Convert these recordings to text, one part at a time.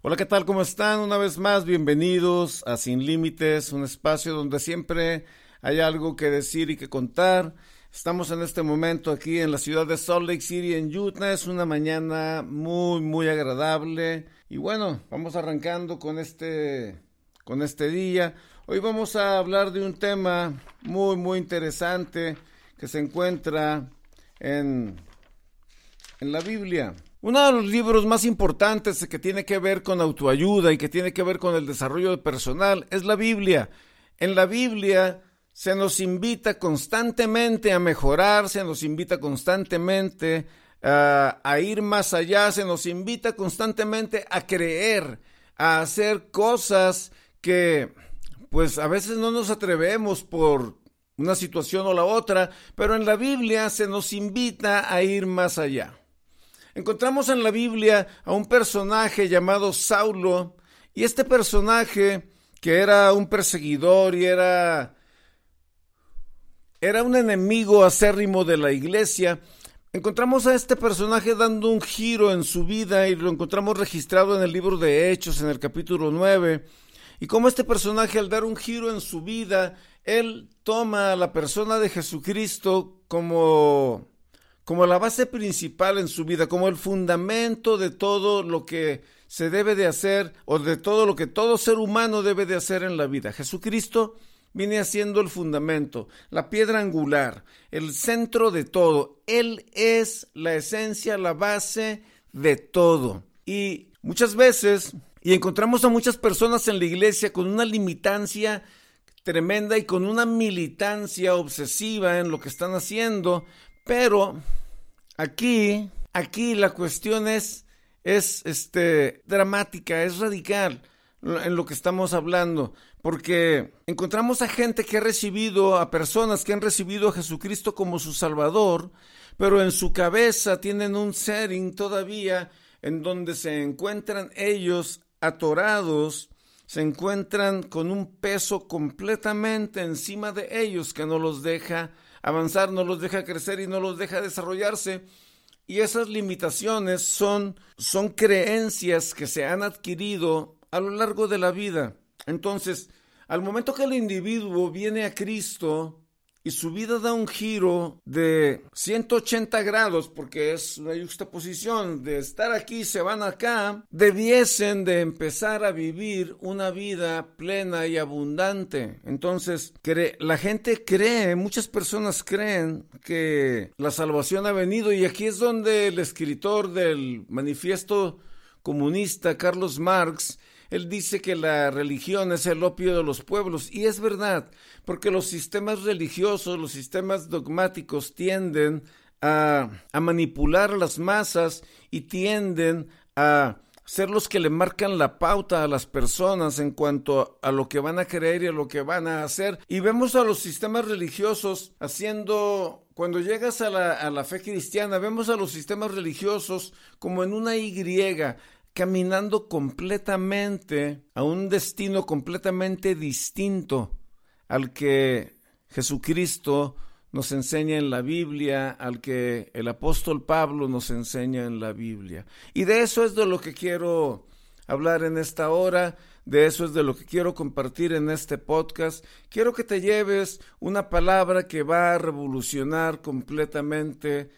Hola, ¿qué tal? ¿Cómo están? Una vez más, bienvenidos a Sin Límites, un espacio donde siempre hay algo que decir y que contar. Estamos en este momento aquí en la ciudad de Salt Lake City, en Utah. Es una mañana muy, muy agradable. Y bueno, vamos arrancando con este, con este día. Hoy vamos a hablar de un tema muy, muy interesante que se encuentra en, en la Biblia. Uno de los libros más importantes que tiene que ver con autoayuda y que tiene que ver con el desarrollo personal es la Biblia. En la Biblia se nos invita constantemente a mejorar, se nos invita constantemente a, a ir más allá, se nos invita constantemente a creer, a hacer cosas que pues a veces no nos atrevemos por una situación o la otra, pero en la Biblia se nos invita a ir más allá. Encontramos en la Biblia a un personaje llamado Saulo, y este personaje, que era un perseguidor y era, era un enemigo acérrimo de la iglesia, encontramos a este personaje dando un giro en su vida y lo encontramos registrado en el libro de Hechos, en el capítulo 9. Y como este personaje al dar un giro en su vida, él toma a la persona de Jesucristo como como la base principal en su vida, como el fundamento de todo lo que se debe de hacer o de todo lo que todo ser humano debe de hacer en la vida. Jesucristo viene haciendo el fundamento, la piedra angular, el centro de todo. Él es la esencia, la base de todo. Y muchas veces, y encontramos a muchas personas en la iglesia con una limitancia tremenda y con una militancia obsesiva en lo que están haciendo, pero aquí, aquí la cuestión es, es este, dramática, es radical en lo que estamos hablando, porque encontramos a gente que ha recibido, a personas que han recibido a Jesucristo como su Salvador, pero en su cabeza tienen un setting todavía en donde se encuentran ellos atorados, se encuentran con un peso completamente encima de ellos que no los deja avanzar, no los deja crecer y no los deja desarrollarse. Y esas limitaciones son, son creencias que se han adquirido a lo largo de la vida. Entonces, al momento que el individuo viene a Cristo, y su vida da un giro de 180 grados porque es una juxtaposición de estar aquí se van acá, debiesen de empezar a vivir una vida plena y abundante. Entonces, la gente cree, muchas personas creen que la salvación ha venido y aquí es donde el escritor del manifiesto comunista Carlos Marx él dice que la religión es el opio de los pueblos y es verdad, porque los sistemas religiosos, los sistemas dogmáticos tienden a, a manipular las masas y tienden a ser los que le marcan la pauta a las personas en cuanto a lo que van a creer y a lo que van a hacer. Y vemos a los sistemas religiosos haciendo, cuando llegas a la, a la fe cristiana, vemos a los sistemas religiosos como en una Y, caminando completamente a un destino completamente distinto al que Jesucristo nos enseña en la Biblia, al que el apóstol Pablo nos enseña en la Biblia. Y de eso es de lo que quiero hablar en esta hora, de eso es de lo que quiero compartir en este podcast. Quiero que te lleves una palabra que va a revolucionar completamente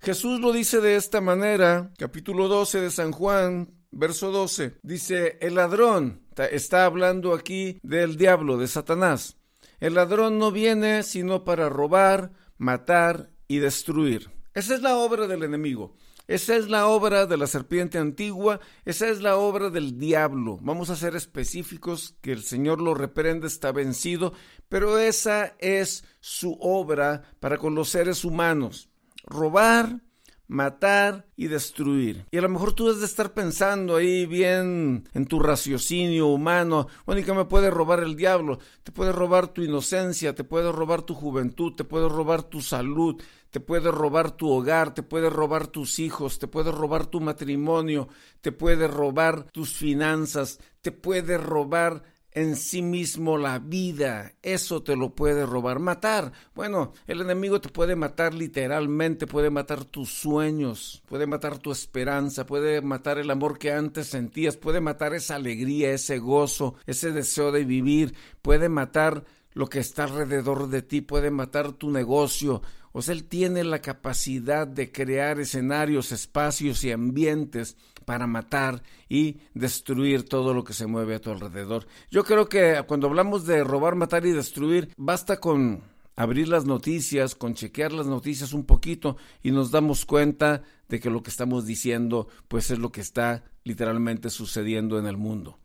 Jesús lo dice de esta manera, capítulo 12 de San Juan, verso 12. Dice, el ladrón, está hablando aquí del diablo, de Satanás. El ladrón no viene sino para robar, matar y destruir. Esa es la obra del enemigo. Esa es la obra de la serpiente antigua, esa es la obra del diablo. Vamos a ser específicos, que el Señor lo reprende, está vencido, pero esa es su obra para con los seres humanos robar, matar y destruir. Y a lo mejor tú debes de estar pensando ahí bien en tu raciocinio humano, bueno, ¿y qué me puede robar el diablo? Te puede robar tu inocencia, te puede robar tu juventud, te puede robar tu salud, te puede robar tu hogar, te puede robar tus hijos, te puede robar tu matrimonio, te puede robar tus finanzas, te puede robar en sí mismo la vida. Eso te lo puede robar. Matar. Bueno, el enemigo te puede matar literalmente, puede matar tus sueños, puede matar tu esperanza, puede matar el amor que antes sentías, puede matar esa alegría, ese gozo, ese deseo de vivir, puede matar lo que está alrededor de ti, puede matar tu negocio. O sea, él tiene la capacidad de crear escenarios, espacios y ambientes para matar y destruir todo lo que se mueve a tu alrededor. Yo creo que cuando hablamos de robar, matar y destruir, basta con abrir las noticias, con chequear las noticias un poquito y nos damos cuenta de que lo que estamos diciendo pues es lo que está literalmente sucediendo en el mundo.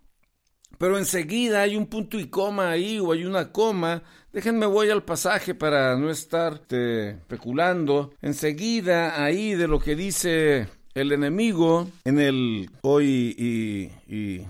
Pero enseguida hay un punto y coma ahí o hay una coma. Déjenme voy al pasaje para no estar especulando. Enseguida ahí de lo que dice el enemigo en el hoy y, y,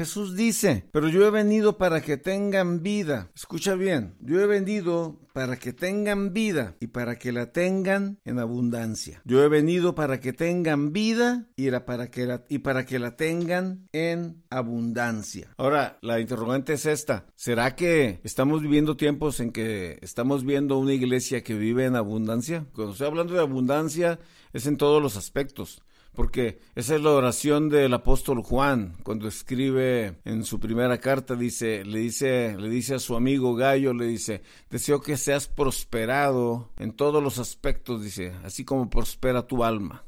Jesús dice, pero yo he venido para que tengan vida. Escucha bien, yo he venido para que tengan vida y para que la tengan en abundancia. Yo he venido para que tengan vida y, para, que la, y para que la tengan en abundancia. Ahora, la interrogante es esta. ¿Será que estamos viviendo tiempos en que estamos viendo una iglesia que vive en abundancia? Cuando estoy hablando de abundancia es en todos los aspectos porque esa es la oración del apóstol Juan cuando escribe en su primera carta dice le dice le dice a su amigo Gallo le dice deseo que seas prosperado en todos los aspectos dice así como prospera tu alma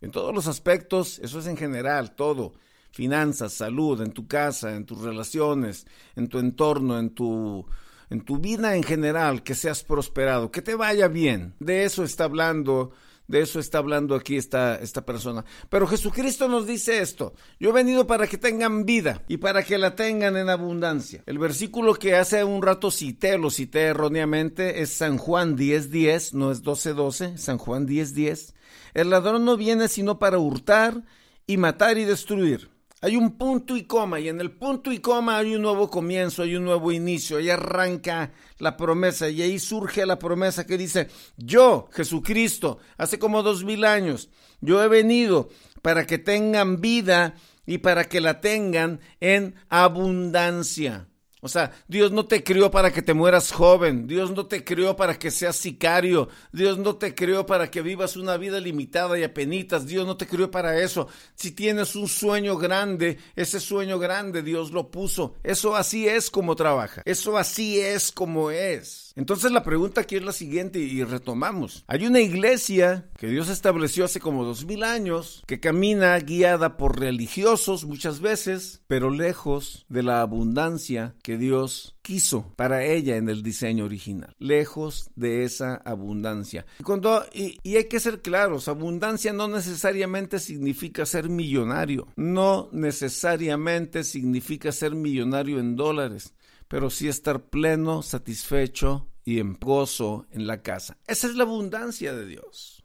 en todos los aspectos eso es en general todo. Finanzas salud en tu casa en tus relaciones en tu entorno en tu en tu vida en general que seas prosperado que te vaya bien. De eso está hablando de eso está hablando aquí esta, esta persona. Pero Jesucristo nos dice esto. Yo he venido para que tengan vida y para que la tengan en abundancia. El versículo que hace un rato cité, lo cité erróneamente, es San Juan 10.10, 10, no es 12.12, 12, San Juan 10.10. 10. El ladrón no viene sino para hurtar y matar y destruir. Hay un punto y coma y en el punto y coma hay un nuevo comienzo, hay un nuevo inicio, ahí arranca la promesa y ahí surge la promesa que dice, yo, Jesucristo, hace como dos mil años, yo he venido para que tengan vida y para que la tengan en abundancia. O sea, Dios no te crió para que te mueras joven, Dios no te crió para que seas sicario, Dios no te crió para que vivas una vida limitada y apenitas, Dios no te crió para eso. Si tienes un sueño grande, ese sueño grande Dios lo puso. Eso así es como trabaja, eso así es como es. Entonces la pregunta aquí es la siguiente y retomamos. Hay una iglesia que Dios estableció hace como dos mil años que camina guiada por religiosos muchas veces, pero lejos de la abundancia que Dios quiso para ella en el diseño original, lejos de esa abundancia. Cuando, y, y, hay que ser claros, abundancia no necesariamente significa ser millonario, no necesariamente significa ser millonario en dólares pero sí estar pleno, satisfecho y en gozo en la casa. Esa es la abundancia de Dios.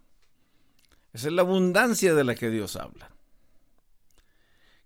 Esa es la abundancia de la que Dios habla.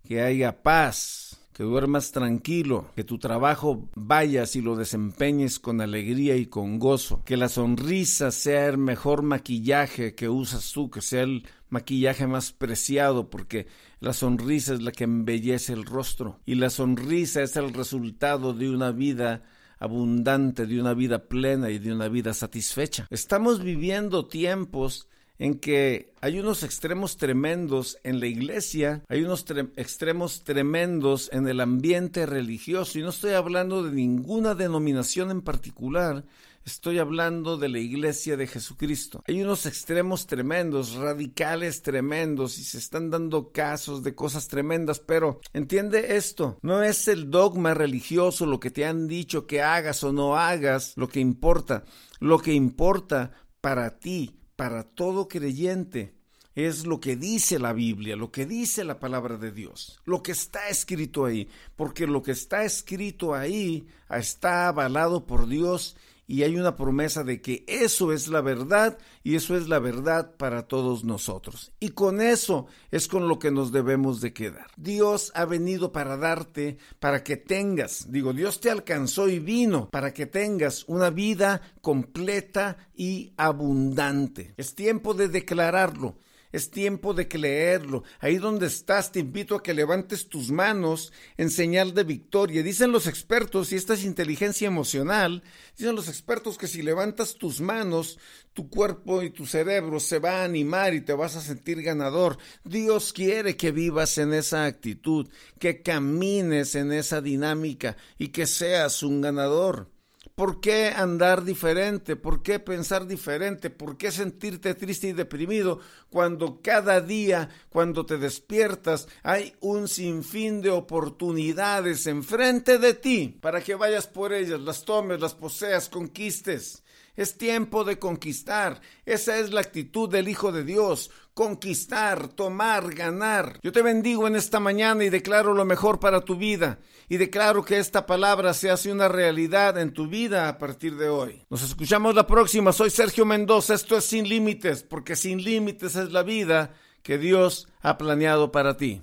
Que haya paz, que duermas tranquilo, que tu trabajo vayas y lo desempeñes con alegría y con gozo, que la sonrisa sea el mejor maquillaje que usas tú, que sea el maquillaje más preciado, porque la sonrisa es la que embellece el rostro y la sonrisa es el resultado de una vida abundante, de una vida plena y de una vida satisfecha. Estamos viviendo tiempos en que hay unos extremos tremendos en la iglesia, hay unos extremos tremendos en el ambiente religioso, y no estoy hablando de ninguna denominación en particular, Estoy hablando de la iglesia de Jesucristo. Hay unos extremos tremendos, radicales tremendos, y se están dando casos de cosas tremendas, pero entiende esto, no es el dogma religioso lo que te han dicho que hagas o no hagas lo que importa. Lo que importa para ti, para todo creyente, es lo que dice la Biblia, lo que dice la palabra de Dios, lo que está escrito ahí, porque lo que está escrito ahí está avalado por Dios y hay una promesa de que eso es la verdad y eso es la verdad para todos nosotros. Y con eso es con lo que nos debemos de quedar. Dios ha venido para darte, para que tengas, digo, Dios te alcanzó y vino para que tengas una vida completa y abundante. Es tiempo de declararlo. Es tiempo de que leerlo. Ahí donde estás, te invito a que levantes tus manos en señal de victoria. Dicen los expertos, y esta es inteligencia emocional, dicen los expertos que si levantas tus manos, tu cuerpo y tu cerebro se va a animar y te vas a sentir ganador. Dios quiere que vivas en esa actitud, que camines en esa dinámica y que seas un ganador. ¿Por qué andar diferente? ¿Por qué pensar diferente? ¿Por qué sentirte triste y deprimido cuando cada día, cuando te despiertas, hay un sinfín de oportunidades enfrente de ti para que vayas por ellas, las tomes, las poseas, conquistes? Es tiempo de conquistar. Esa es la actitud del Hijo de Dios. Conquistar, tomar, ganar. Yo te bendigo en esta mañana y declaro lo mejor para tu vida. Y declaro que esta palabra se hace una realidad en tu vida a partir de hoy. Nos escuchamos la próxima. Soy Sergio Mendoza. Esto es Sin Límites, porque sin límites es la vida que Dios ha planeado para ti.